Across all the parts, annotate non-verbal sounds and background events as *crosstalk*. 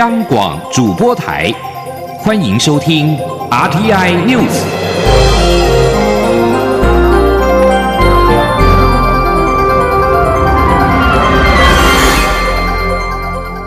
央广主播台，欢迎收听 RTI News。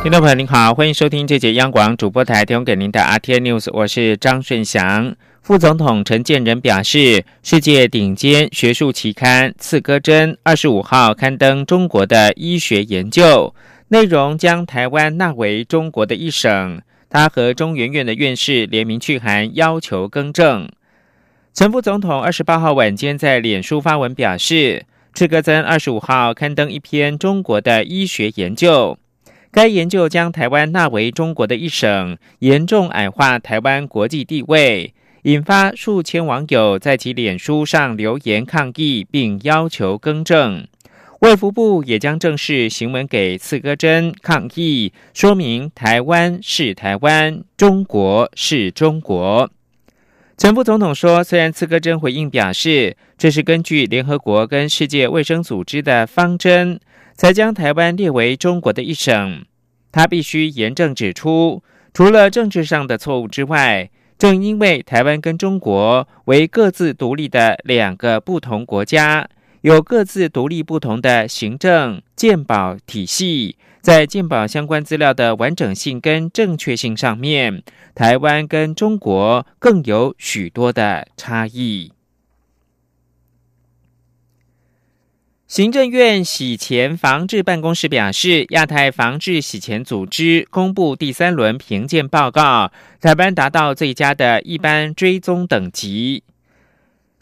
听众朋友您好，欢迎收听这节央广主播台提供给您的 RTI News，我是张顺祥。副总统陈建仁表示，世界顶尖学术期刊《刺胳针》二十五号刊登中国的医学研究内容，将台湾纳为中国的一省。他和中研院的院士联名去函，要求更正。陈副总统二十八号晚间在脸书发文表示，《刺胳针》二十五号刊登一篇中国的医学研究，该研究将台湾纳为中国的一省，严重矮化台湾国际地位。引发数千网友在其脸书上留言抗议，并要求更正。卫福部也将正式行文给刺哥针抗议，说明台湾是台湾，中国是中国。陈副总统说，虽然刺哥针回应表示，这是根据联合国跟世界卫生组织的方针，才将台湾列为中国的一省，他必须严正指出，除了政治上的错误之外。正因为台湾跟中国为各自独立的两个不同国家，有各自独立不同的行政鉴保体系，在鉴保相关资料的完整性跟正确性上面，台湾跟中国更有许多的差异。行政院洗钱防治办公室表示，亚太防治洗钱组织公布第三轮评鉴报告，台湾达到最佳的一般追踪等级。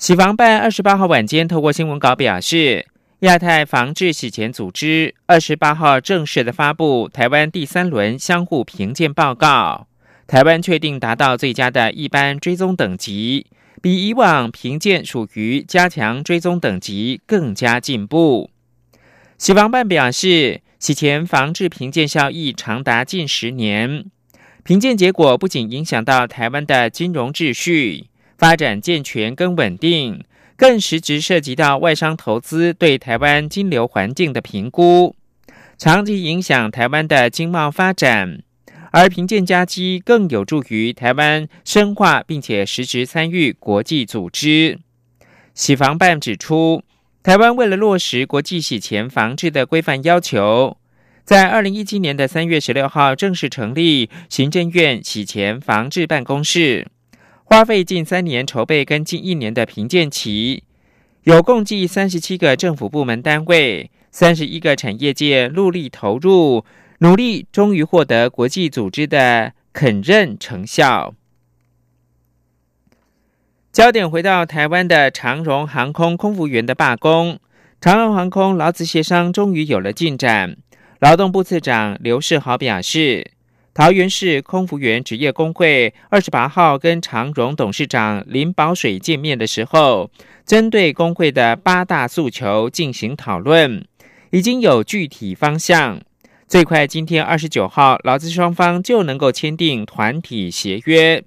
洗防办二十八号晚间透过新闻稿表示，亚太防治洗钱组织二十八号正式的发布台湾第三轮相互评鉴报告，台湾确定达到最佳的一般追踪等级。比以往评鉴属于加强追踪等级更加进步。洗防办表示，洗钱防治评鉴效益长达近十年，评鉴结果不仅影响到台湾的金融秩序发展健全跟稳定，更实质涉及到外商投资对台湾金流环境的评估，长期影响台湾的经贸发展。而评鉴加基更有助于台湾深化并且实质参与国际组织。洗防办指出，台湾为了落实国际洗钱防治的规范要求，在二零一七年的三月十六号正式成立行政院洗钱防治办公室，花费近三年筹备跟近一年的评鉴期，有共计三十七个政府部门单位、三十一个产业界陆力投入。努力终于获得国际组织的肯认成效。焦点回到台湾的长荣航空空服员的罢工，长荣航空劳资协商终于有了进展。劳动部次长刘世豪表示，桃园市空服员职业工会二十八号跟长荣董事长林宝水见面的时候，针对工会的八大诉求进行讨论，已经有具体方向。最快今天二十九号，劳资双方就能够签订团体协约。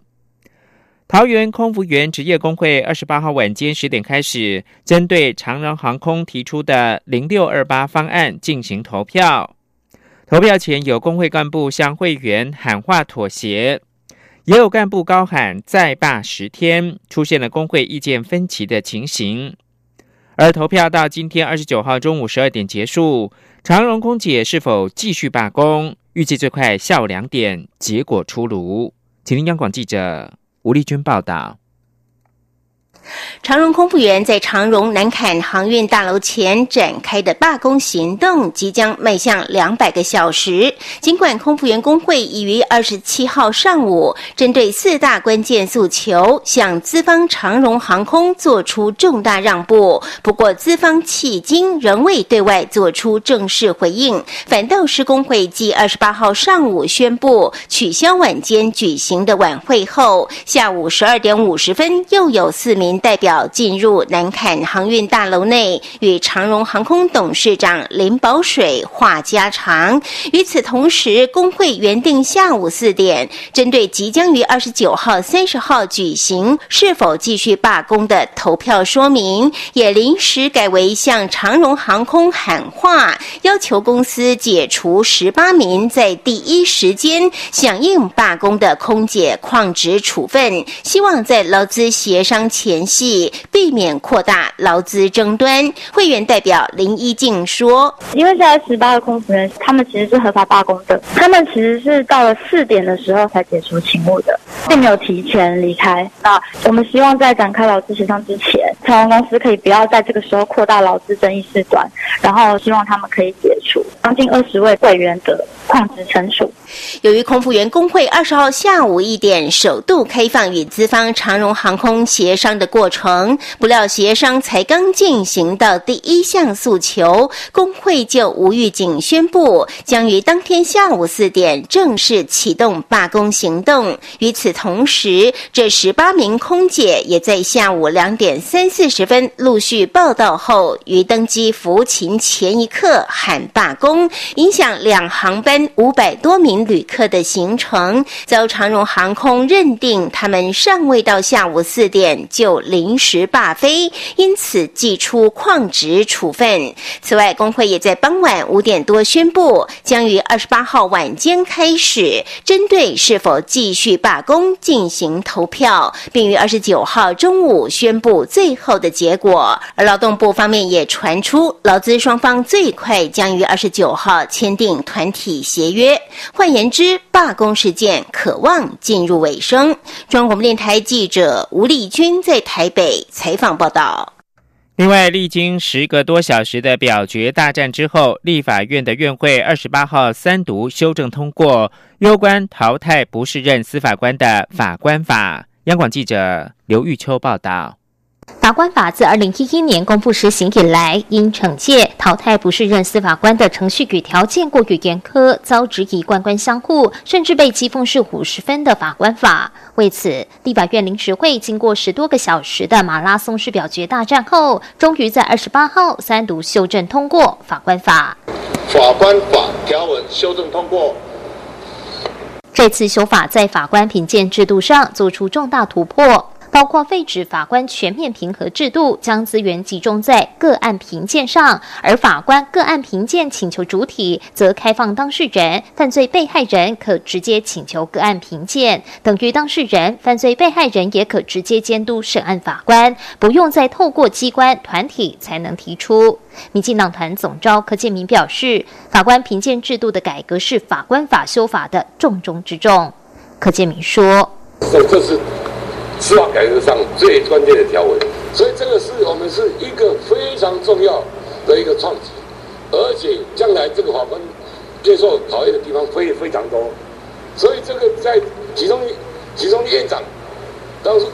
桃园空服员职业工会二十八号晚间十点开始，针对长荣航空提出的零六二八方案进行投票。投票前，有工会干部向会员喊话妥协，也有干部高喊再罢十天，出现了工会意见分歧的情形。而投票到今天二十九号中午十二点结束。长荣空姐是否继续罢工？预计最快下午两点结果出炉。请听央广记者吴丽君报道。长荣空服员在长荣南坎航运大楼前展开的罢工行动，即将迈向两百个小时。尽管空服员工会已于二十七号上午针对四大关键诉求向资方长荣航空做出重大让步，不过资方迄今仍未对外做出正式回应。反倒是工会继二十八号上午宣布取消晚间举行的晚会后，下午十二点五十分又有四名。代表进入南坎航运大楼内，与长荣航空董事长林宝水话家常。与此同时，工会原定下午四点，针对即将于二十九号、三十号举行是否继续罢工的投票说明，也临时改为向长荣航空喊话，要求公司解除十八名在第一时间响应罢工的空姐旷职处分，希望在劳资协商前夕避免扩大劳资争端。会员代表林一静说：“因为现在十八个空服员，他们其实是合法罢工的，他们其实是到了四点的时候才解除勤务的，并没有提前离开。那我们希望在展开劳资协商之前，长荣公司可以不要在这个时候扩大劳资争议事端，然后希望他们可以解除将近二十位会员的旷职惩处。”由于空服员工会二十号下午一点首度开放与资方长荣航空协商的过程，不料协商才刚进行到第一项诉求，工会就无预警宣布将于当天下午四点正式启动罢工行动。与此同时，这十八名空姐也在下午两点三四十分陆续报到后，于登机服勤前一刻喊罢工，影响两航班五百多名。旅客的行程遭长荣航空认定，他们尚未到下午四点就 *laughs* 临时罢飞，因此寄出旷职处分。此外，工会也在傍晚五点多宣布，将于二十八号晚间开始针对是否继续罢工进行投票，并于二十九号中午宣布最后的结果。而劳动部方面也传出，劳资双方最快将于二十九号签订团体协约。换言之，罢工事件渴望进入尾声。中央广播电台记者吴丽君在台台北采访报道。另外，历经十个多小时的表决大战之后，立法院的院会二十八号三读修正通过攸关淘汰不适任司法官的法官法。央广记者刘玉秋报道。法官法自二零一一年公布实行以来，因惩戒淘汰不适任司法官的程序与条件过于严苛，遭质疑官官相护，甚至被讥讽是五十分的法官法。为此，立法院临时会经过十多个小时的马拉松式表决大战后，终于在二十八号三读修正通过法官法。法官法条文修正通过。这次修法在法官评鉴制度上做出重大突破。包括废止法官全面评核制度，将资源集中在个案评鉴上；而法官个案评鉴请求主体则开放当事人、犯罪被害人可直接请求个案评鉴，等于当事人、犯罪被害人也可直接监督审案法官，不用再透过机关团体才能提出。民进党团总召柯建明表示，法官评鉴制度的改革是法官法修法的重中之重。柯建明说：“这是。”司法改革上最关键的条文，所以这个是我们是一个非常重要的一个创举，而且将来这个法官接受考验的地方非非常多，所以这个在其中其中院长当时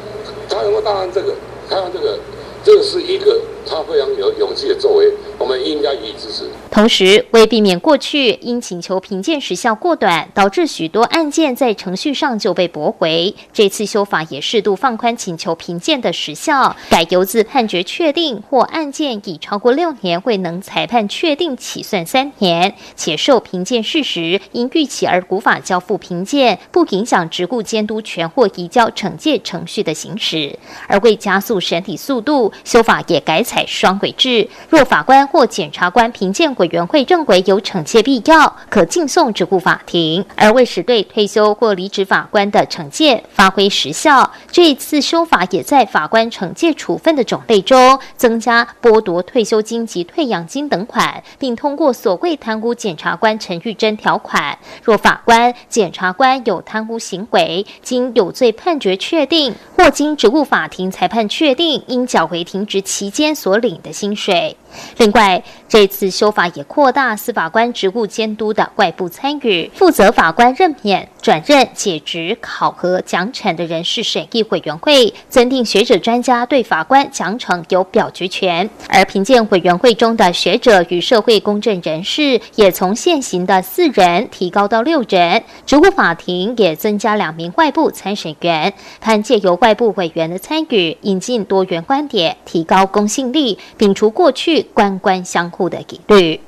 他能够担任这个，担任这个，这是一个他非常有勇气的作为。我们应该予以支持。同时，为避免过去因请求评鉴时效过短，导致许多案件在程序上就被驳回，这次修法也适度放宽请求评鉴的时效，改由自判决确定或案件已超过六年未能裁判确定起算三年，且受评鉴事实因逾期而无法交付评鉴，不影响职务监督权或移交惩戒程序的行使。而为加速审理速度，修法也改采双轨制，若法官。或检察官评鉴委员会认为有惩戒必要，可敬送职务法庭；而为使对退休或离职法官的惩戒发挥实效，这一次修法也在法官惩戒处分的种类中增加剥夺退休金及退养金等款，并通过所谓贪污检察官陈玉珍条款，若法官、检察官有贪污行为，经有罪判决确定，或经职务法庭裁判确定，应缴回停职期间所领的薪水。另外，这次修法也扩大司法官职务监督的外部参与，负责法官任免、转任、解职、考核、奖惩的人事审议委员会，增订学者专家对法官奖惩有表决权。而评鉴委员会中的学者与社会公正人士，也从现行的四人提高到六人。职务法庭也增加两名外部参审员，盼借由外部委员的参与，引进多元观点，提高公信力，摒除过去官官相护的疑虑。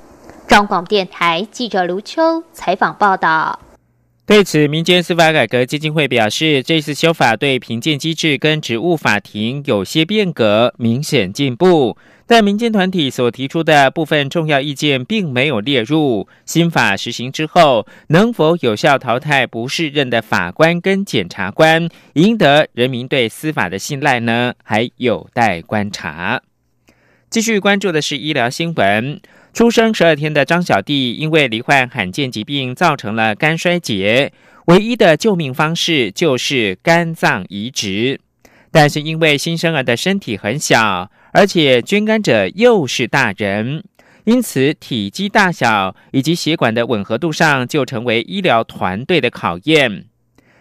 中广电台记者卢秋采访报道。对此，民间司法改革基金会表示，这次修法对评鉴机制跟职务法庭有些变革，明显进步。但民间团体所提出的部分重要意见并没有列入。新法实行之后，能否有效淘汰不适任的法官跟检察官，赢得人民对司法的信赖呢？还有待观察。继续关注的是医疗新闻。出生十二天的张小弟因为罹患罕见疾病，造成了肝衰竭，唯一的救命方式就是肝脏移植。但是因为新生儿的身体很小，而且捐肝者又是大人，因此体积大小以及血管的吻合度上就成为医疗团队的考验。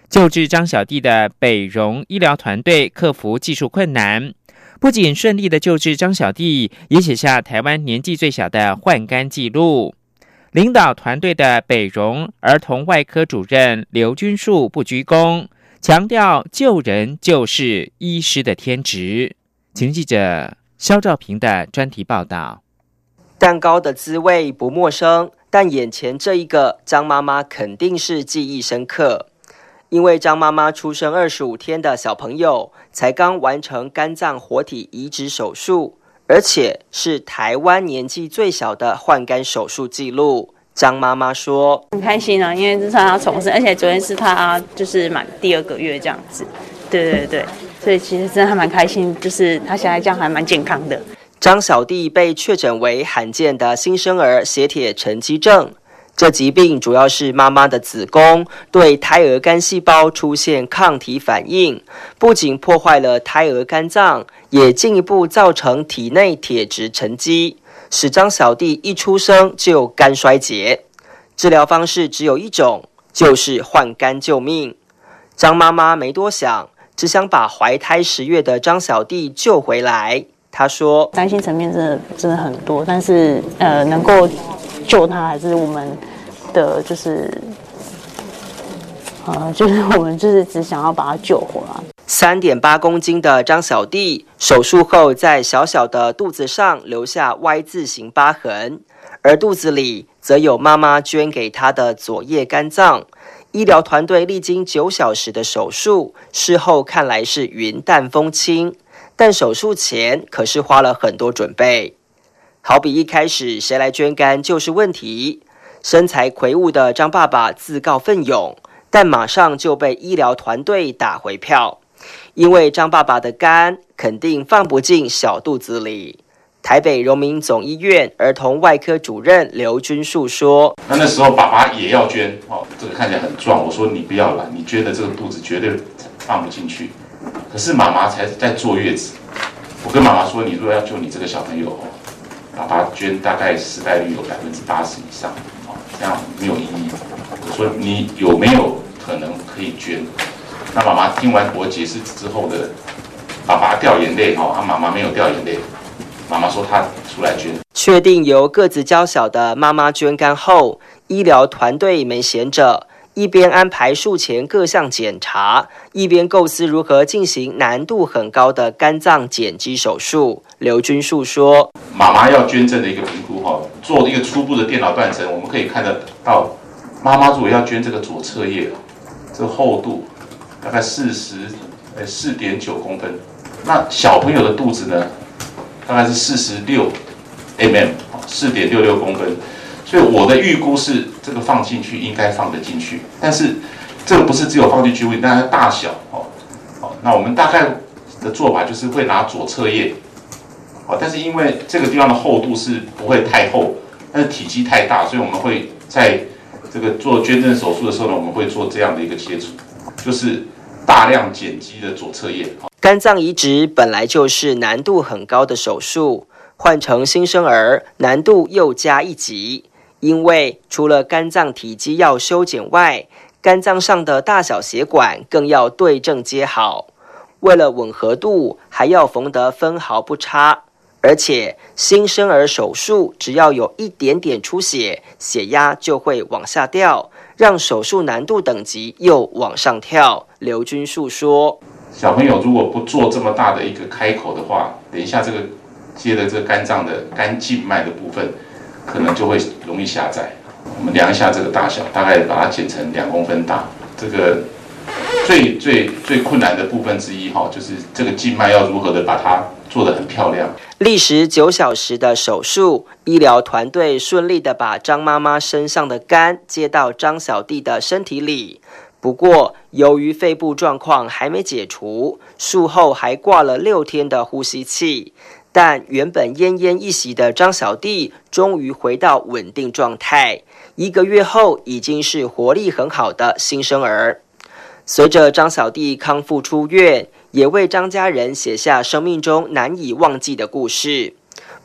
救治张小弟的北荣医疗团队克服技术困难。不仅顺利的救治张小弟，也写下台湾年纪最小的换肝记录。领导团队的北荣儿童外科主任刘君树不鞠躬，强调救人就是医师的天职。请记者肖兆平的专题报道。蛋糕的滋味不陌生，但眼前这一个张妈妈肯定是记忆深刻。因为张妈妈出生二十五天的小朋友才刚完成肝脏活体移植手术，而且是台湾年纪最小的换肝手术记录。张妈妈说：“很开心啊，因为这是她重生，而且昨天是她就是满第二个月这样子。对对对，所以其实真的还蛮开心，就是她现在这样还蛮健康的。”张小弟被确诊为罕见的新生儿血铁沉积症。这疾病主要是妈妈的子宫对胎儿肝细胞出现抗体反应，不仅破坏了胎儿肝脏，也进一步造成体内铁质沉积，使张小弟一出生就肝衰竭。治疗方式只有一种，就是换肝救命。张妈妈没多想，只想把怀胎十月的张小弟救回来。她说：“担心层面真的真的很多，但是呃，能够。”救他还是我们的，就是，呃，就是我们就是只想要把他救活。三点八公斤的张小弟手术后，在小小的肚子上留下 Y 字形疤痕，而肚子里则有妈妈捐给他的左叶肝脏。医疗团队历经九小时的手术，事后看来是云淡风轻，但手术前可是花了很多准备。好比一开始谁来捐肝就是问题，身材魁梧的张爸爸自告奋勇，但马上就被医疗团队打回票，因为张爸爸的肝肯定放不进小肚子里。台北荣民总医院儿童外科主任刘君树说：“那那时候爸爸也要捐，哦，这个看起来很壮，我说你不要了，你捐的这个肚子绝对放不进去。可是妈妈才在坐月子，我跟妈妈说，你如果要救你这个小朋友。”爸爸捐大概失败率有百分之八十以上，哦，这样没有意义。我说你有没有可能可以捐？那妈妈听完我解释之后的，爸爸掉眼泪，哈，他妈妈没有掉眼泪。妈妈说她出来捐。确定由个子娇小的妈妈捐肝后，医疗团队没闲着。一边安排术前各项检查，一边构思如何进行难度很高的肝脏减肌手术。刘军树说：“妈妈要捐赠的一个评估，哈，做一个初步的电脑断层，我们可以看得到，妈妈如果要捐这个左侧叶，这个厚度大概四十呃四点九公分，那小朋友的肚子呢，大概是四十六 mm，四点六六公分。”所以我的预估是，这个放进去应该放得进去，但是这个不是只有放进去问题，它大小哦，好，那我们大概的做法就是会拿左侧叶，哦，但是因为这个地方的厚度是不会太厚，但是体积太大，所以我们会在这个做捐赠手术的时候呢，我们会做这样的一个切除，就是大量剪辑的左侧叶。肝脏移植本来就是难度很高的手术。换成新生儿难度又加一级，因为除了肝脏体积要修剪外，肝脏上的大小血管更要对症接好，为了吻合度，还要缝得分毫不差。而且新生儿手术只要有一点点出血，血压就会往下掉，让手术难度等级又往上跳。刘军树说：“小朋友如果不做这么大的一个开口的话，等一下这个接的这个肝脏的肝静脉的部分，可能就会容易狭窄。我们量一下这个大小，大概把它剪成两公分大。这个最最最困难的部分之一哈，就是这个静脉要如何的把它。”做得很漂亮。历时九小时的手术，医疗团队顺利的把张妈妈身上的肝接到张小弟的身体里。不过，由于肺部状况还没解除，术后还挂了六天的呼吸器。但原本奄奄一息的张小弟，终于回到稳定状态。一个月后，已经是活力很好的新生儿。随着张小弟康复出院。也为张家人写下生命中难以忘记的故事。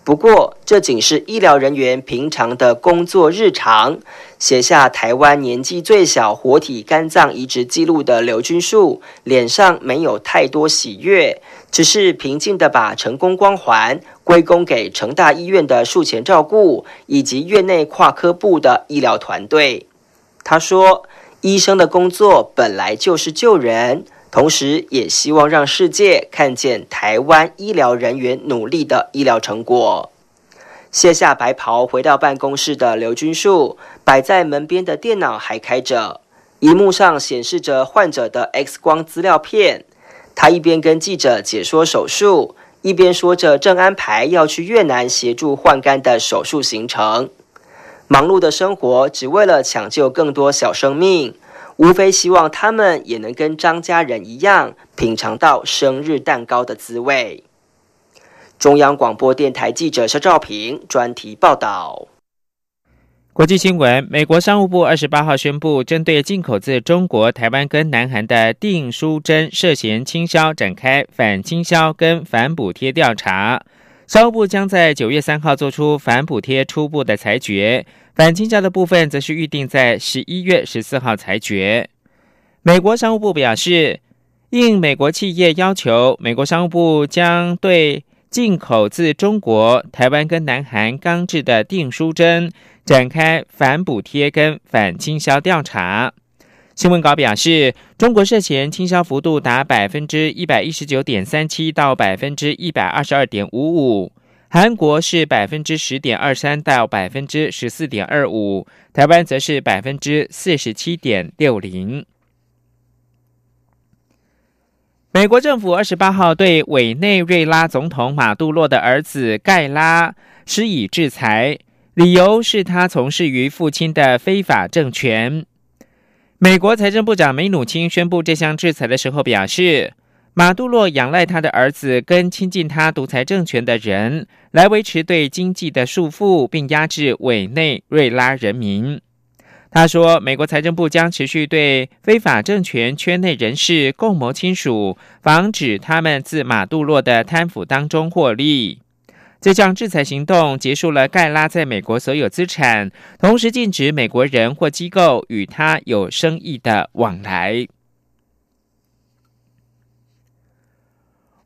不过，这仅是医疗人员平常的工作日常。写下台湾年纪最小活体肝脏移植记录的刘君树，脸上没有太多喜悦，只是平静的把成功光环归功给成大医院的术前照顾以及院内跨科部的医疗团队。他说：“医生的工作本来就是救人。”同时，也希望让世界看见台湾医疗人员努力的医疗成果。卸下白袍，回到办公室的刘军树，摆在门边的电脑还开着，荧幕上显示着患者的 X 光资料片。他一边跟记者解说手术，一边说着正安排要去越南协助换肝的手术行程。忙碌的生活，只为了抢救更多小生命。无非希望他们也能跟张家人一样，品尝到生日蛋糕的滋味。中央广播电台记者肖兆平专题报道。国际新闻：美国商务部二十八号宣布，针对进口自中国台湾跟南韩的订书针涉嫌倾销，展开反倾销跟反补贴调查。商务部将在九月三号做出反补贴初步的裁决。反倾销的部分则是预定在十一月十四号裁决。美国商务部表示，应美国企业要求，美国商务部将对进口自中国台湾跟南韩钢制的订书针展开反补贴跟反倾销调查。新闻稿表示，中国涉嫌倾销幅度达百分之一百一十九点三七到百分之一百二十二点五五。韩国是百分之十点二三到百分之十四点二五，台湾则是百分之四十七点六零。美国政府二十八号对委内瑞拉总统马杜洛的儿子盖拉施以制裁，理由是他从事于父亲的非法政权。美国财政部长梅努钦宣布这项制裁的时候表示。马杜洛仰赖他的儿子跟亲近他独裁政权的人来维持对经济的束缚，并压制委内瑞拉人民。他说，美国财政部将持续对非法政权圈内人士共谋亲属，防止他们自马杜洛的贪腐当中获利。这项制裁行动结束了盖拉在美国所有资产，同时禁止美国人或机构与他有生意的往来。《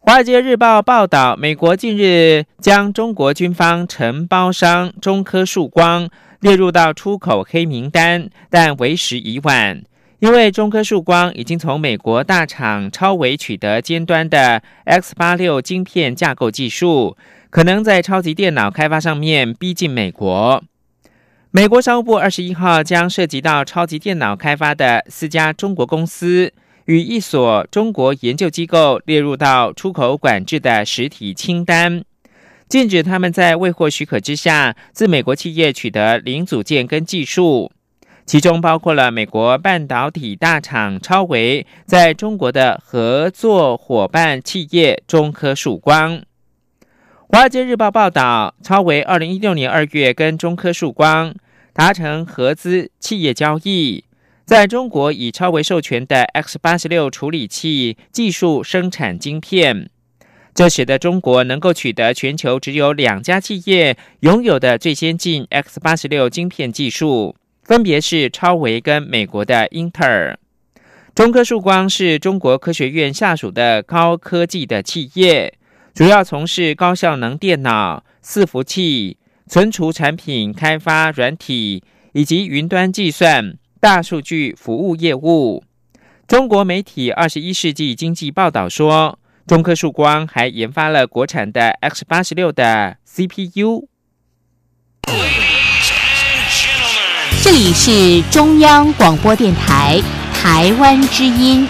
华尔街日报》报道，美国近日将中国军方承包商中科曙光列入到出口黑名单，但为时已晚，因为中科曙光已经从美国大厂超维取得尖端的 X 八六晶片架构技术，可能在超级电脑开发上面逼近美国。美国商务部二十一号将涉及到超级电脑开发的四家中国公司。与一所中国研究机构列入到出口管制的实体清单，禁止他们在未获许可之下自美国企业取得零组件跟技术，其中包括了美国半导体大厂超维在中国的合作伙伴企业中科曙光。华尔街日报报道，超维二零一六年二月跟中科曙光达成合资企业交易。在中国以超维授权的 X 八十六处理器技术生产晶片，这使得中国能够取得全球只有两家企业拥有的最先进 X 八十六晶片技术，分别是超维跟美国的英特尔。中科曙光是中国科学院下属的高科技的企业，主要从事高效能电脑、伺服器、存储产品开发、软体以及云端计算、大数据服务业务。中国媒体《二十一世纪经济报道》说，中科曙光还研发了国产的 X 八十六的 CPU。这里是中央广播电台。台湾之音。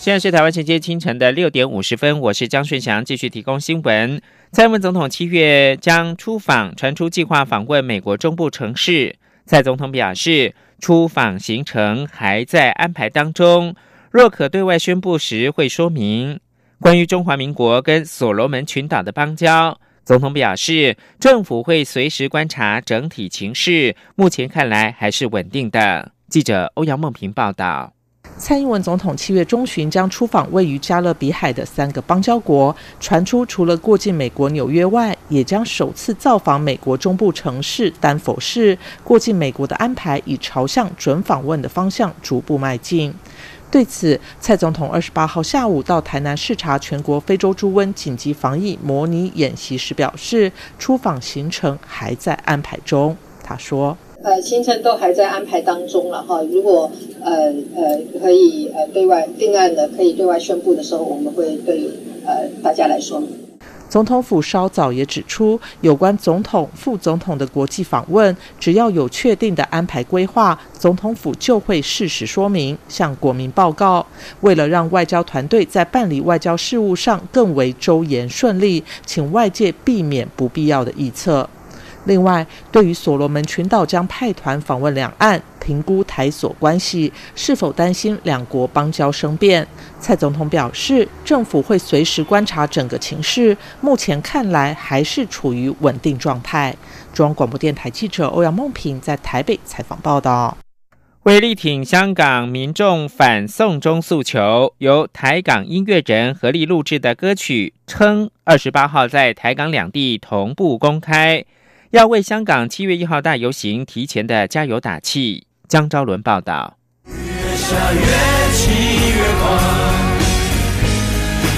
现在是台湾时间清晨的六点五十分，我是张顺祥，继续提供新闻。蔡英文总统七月将出访，传出计划访问美国中部城市。蔡总统表示，出访行程还在安排当中，若可对外宣布时会说明。关于中华民国跟所罗门群岛的邦交。总统表示，政府会随时观察整体情势，目前看来还是稳定的。记者欧阳梦平报道。蔡英文总统七月中旬将出访位于加勒比海的三个邦交国，传出除了过境美国纽约外，也将首次造访美国中部城市丹佛市。过境美国的安排已朝向准访问的方向逐步迈进。对此，蔡总统二十八号下午到台南视察全国非洲猪瘟紧急防疫模拟演习时表示，出访行程还在安排中。他说：“呃，行程都还在安排当中了哈。如果呃呃可以呃对外定案的，可以对外宣布的时候，我们会对呃大家来说明。”总统府稍早也指出，有关总统、副总统的国际访问，只要有确定的安排规划，总统府就会适时说明，向国民报告。为了让外交团队在办理外交事务上更为周延顺利，请外界避免不必要的臆测。另外，对于所罗门群岛将派团访问两岸，评估台所关系，是否担心两国邦交生变？蔡总统表示，政府会随时观察整个情势，目前看来还是处于稳定状态。中央广播电台记者欧阳梦平在台北采访报道。为力挺香港民众反送中诉求，由台港音乐人合力录制的歌曲《称》，二十八号在台港两地同步公开。要为香港七月一号大游行提前的加油打气。江昭伦报道。越下越气越狂，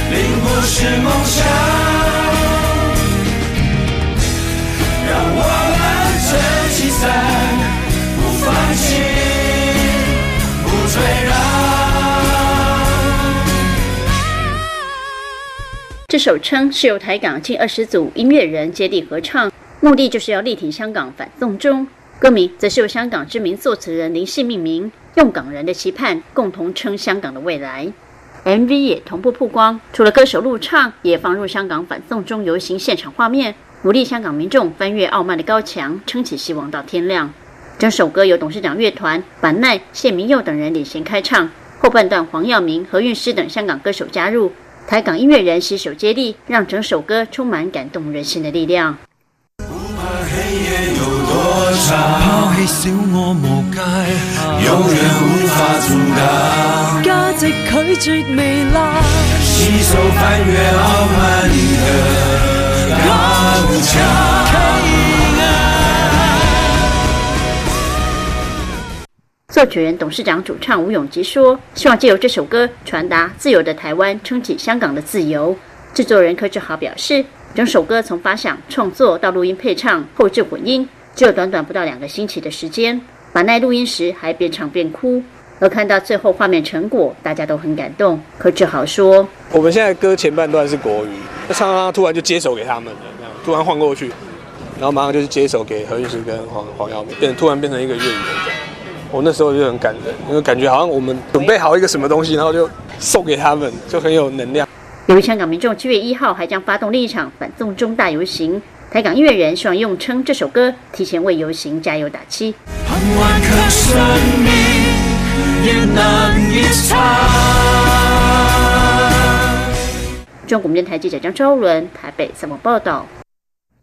并不是梦想。让我们撑起伞，不放弃，不退让。这首《称》是由台港近二十组音乐人接力合唱。目的就是要力挺香港反送中，歌名则是由香港知名作词人林夕命名，用港人的期盼共同撑香港的未来。MV 也同步曝光，除了歌手录唱，也放入香港反送中游行现场画面，鼓励香港民众翻越傲慢的高墙，撑起希望到天亮。整首歌由董事长乐团、板奈、谢明佑等人领衔开唱，后半段黄耀明、何韵诗等香港歌手加入，台港音乐人携手接力，让整首歌充满感动人心的力量。抛弃小我无界，永远无法阻挡。价值拒绝未来，翻越傲慢的高墙。作曲人、董事长、主唱吴永吉说：“希望借由这首歌，传达自由的台湾撑起香港的自由。”制作人柯志豪表示。整首歌从发想、创作到录音、配唱、后置混音，只有短短不到两个星期的时间。马奈录音时还边唱边哭，而看到最后画面成果，大家都很感动。可志豪说：“我们现在歌前半段是国语，那唱唱突然就接手给他们了，这样突然换过去，然后马上就是接手给何韵诗跟黄黄耀明，变突然变成一个粤语。我那时候就很感人，因为感觉好像我们准备好一个什么东西，然后就送给他们，就很有能量。”由于香港民众七月一号还将发动另一场反送中大游行，台港音乐人希望用《称》这首歌提前为游行加油打气。中国电台记者张昭伦台北采访报道。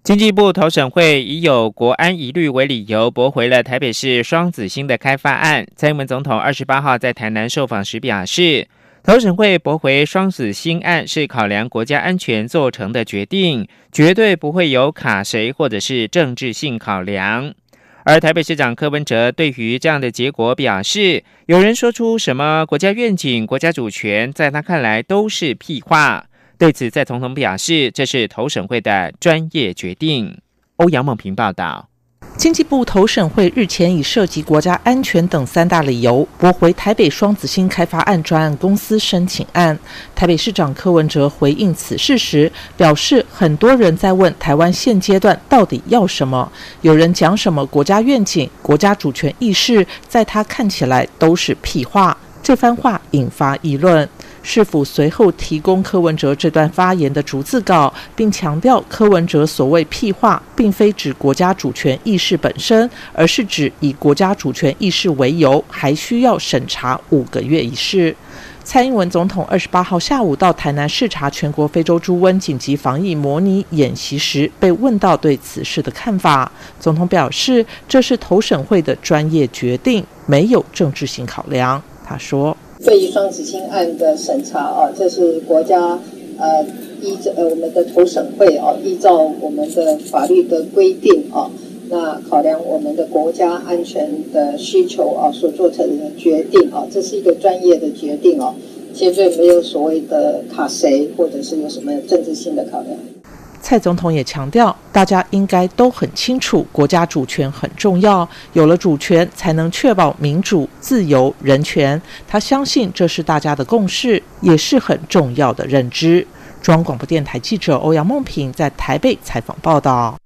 经济部投审会以有国安疑虑为理由，驳回了台北市双子星的开发案。蔡英文总统二十八号在台南受访时表示，投审会驳回双子星案是考量国家安全做成的决定，绝对不会有卡谁或者是政治性考量。而台北市长柯文哲对于这样的结果表示，有人说出什么国家愿景、国家主权，在他看来都是屁话。对此，在总统表示，这是投审会的专业决定。欧阳梦平报道。经济部投审会日前以涉及国家安全等三大理由驳回台北双子星开发案专案公司申请案。台北市长柯文哲回应此事时表示，很多人在问台湾现阶段到底要什么，有人讲什么国家愿景、国家主权意识，在他看起来都是屁话。这番话引发议论。是否随后提供柯文哲这段发言的逐字稿，并强调柯文哲所谓屁话，并非指国家主权意识本身，而是指以国家主权意识为由，还需要审查五个月一事。蔡英文总统二十八号下午到台南视察全国非洲猪瘟紧急防疫模拟演习时，被问到对此事的看法，总统表示这是投审会的专业决定，没有政治性考量。他说。对于双子星案的审查啊，这是国家呃依照呃我们的投审会啊，依照我们的法律的规定啊，那考量我们的国家安全的需求啊，所做成的决定啊，这是一个专业的决定啊，绝对没有所谓的卡谁或者是有什么政治性的考量。蔡总统也强调，大家应该都很清楚，国家主权很重要，有了主权才能确保民主、自由、人权。他相信这是大家的共识，也是很重要的认知。中央广播电台记者欧阳梦平在台北采访报道。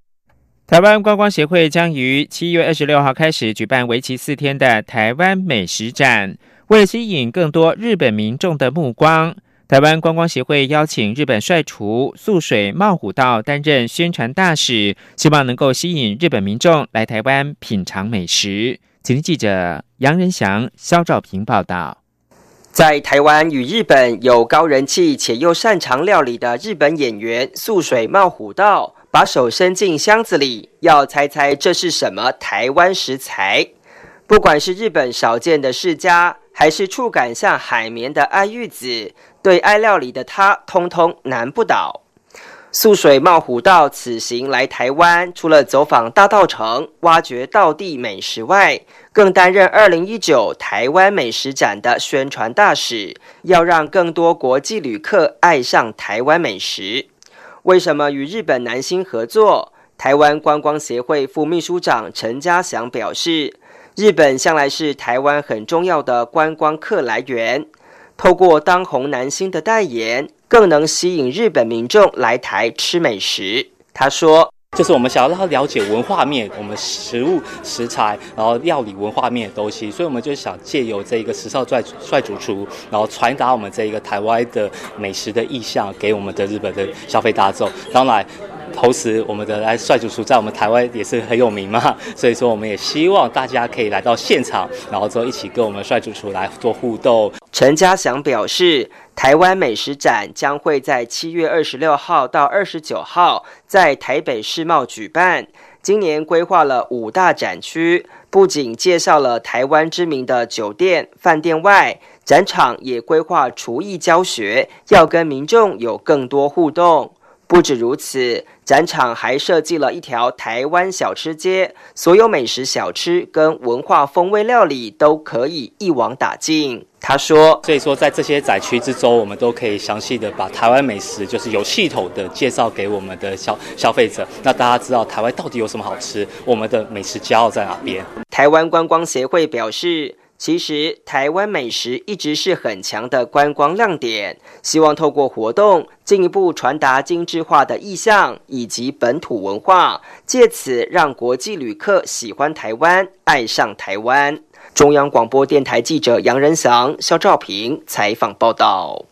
台湾观光协会将于七月二十六号开始举办为期四天的台湾美食展，为了吸引更多日本民众的目光。台湾观光协会邀请日本帅厨素水茂虎道担任宣传大使，希望能够吸引日本民众来台湾品尝美食。请记者杨仁祥、肖兆平报道。在台湾与日本有高人气且又擅长料理的日本演员素水茂虎道，把手伸进箱子里，要猜猜这是什么台湾食材。不管是日本少见的世家，还是触感像海绵的爱玉子。对爱料理的他，通通难不倒。素水茂虎道此行来台湾，除了走访大道城、挖掘道地美食外，更担任二零一九台湾美食展的宣传大使，要让更多国际旅客爱上台湾美食。为什么与日本南星合作？台湾观光协会副秘书长陈家祥表示，日本向来是台湾很重要的观光客来源。透过当红男星的代言，更能吸引日本民众来台吃美食。他说：“就是我们想要让他了解文化面，我们食物食材，然后料理文化面的东西，所以我们就想借由这一个时尚帅帅主厨，然后传达我们这一个台湾的美食的意向给我们的日本的消费大众。当然。”同时，我们的来帅主厨在我们台湾也是很有名嘛，*laughs* 所以说我们也希望大家可以来到现场，然后之后一起跟我们帅主厨来做互动。陈家祥表示，台湾美食展将会在七月二十六号到二十九号在台北世贸举办，今年规划了五大展区，不仅介绍了台湾知名的酒店、饭店外，展场也规划厨艺教学，要跟民众有更多互动。不止如此，展场还设计了一条台湾小吃街，所有美食小吃跟文化风味料理都可以一网打尽。他说：“所以说，在这些展区之中，我们都可以详细的把台湾美食，就是有系统的介绍给我们的消消费者。那大家知道台湾到底有什么好吃，我们的美食骄傲在哪边？”台湾观光协会表示。其实，台湾美食一直是很强的观光亮点。希望透过活动，进一步传达精致化的意象以及本土文化，借此让国际旅客喜欢台湾，爱上台湾。中央广播电台记者杨仁祥、肖兆平采访报道。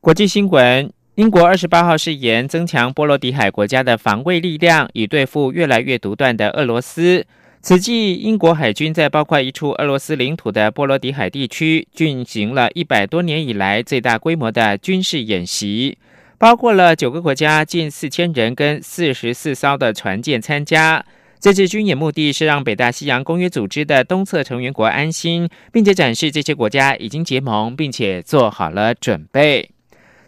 国际新闻：英国二十八号誓言增强波罗的海国家的防卫力量，以对付越来越独断的俄罗斯。此际，英国海军在包括一处俄罗斯领土的波罗的海地区进行了一百多年以来最大规模的军事演习。包括了九个国家近四千人跟四十四艘的船舰参加。这次军演目的是让北大西洋公约组织的东侧成员国安心，并且展示这些国家已经结盟，并且做好了准备。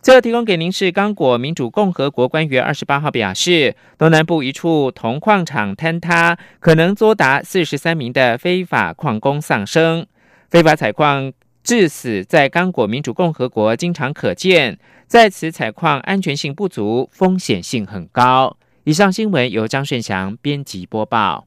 最后提供给您是刚果民主共和国官员二十八号表示，东南部一处铜矿场坍塌，可能多达四十三名的非法矿工丧生。非法采矿致死在刚果民主共和国经常可见，在此采矿安全性不足，风险性很高。以上新闻由张顺祥编辑播报。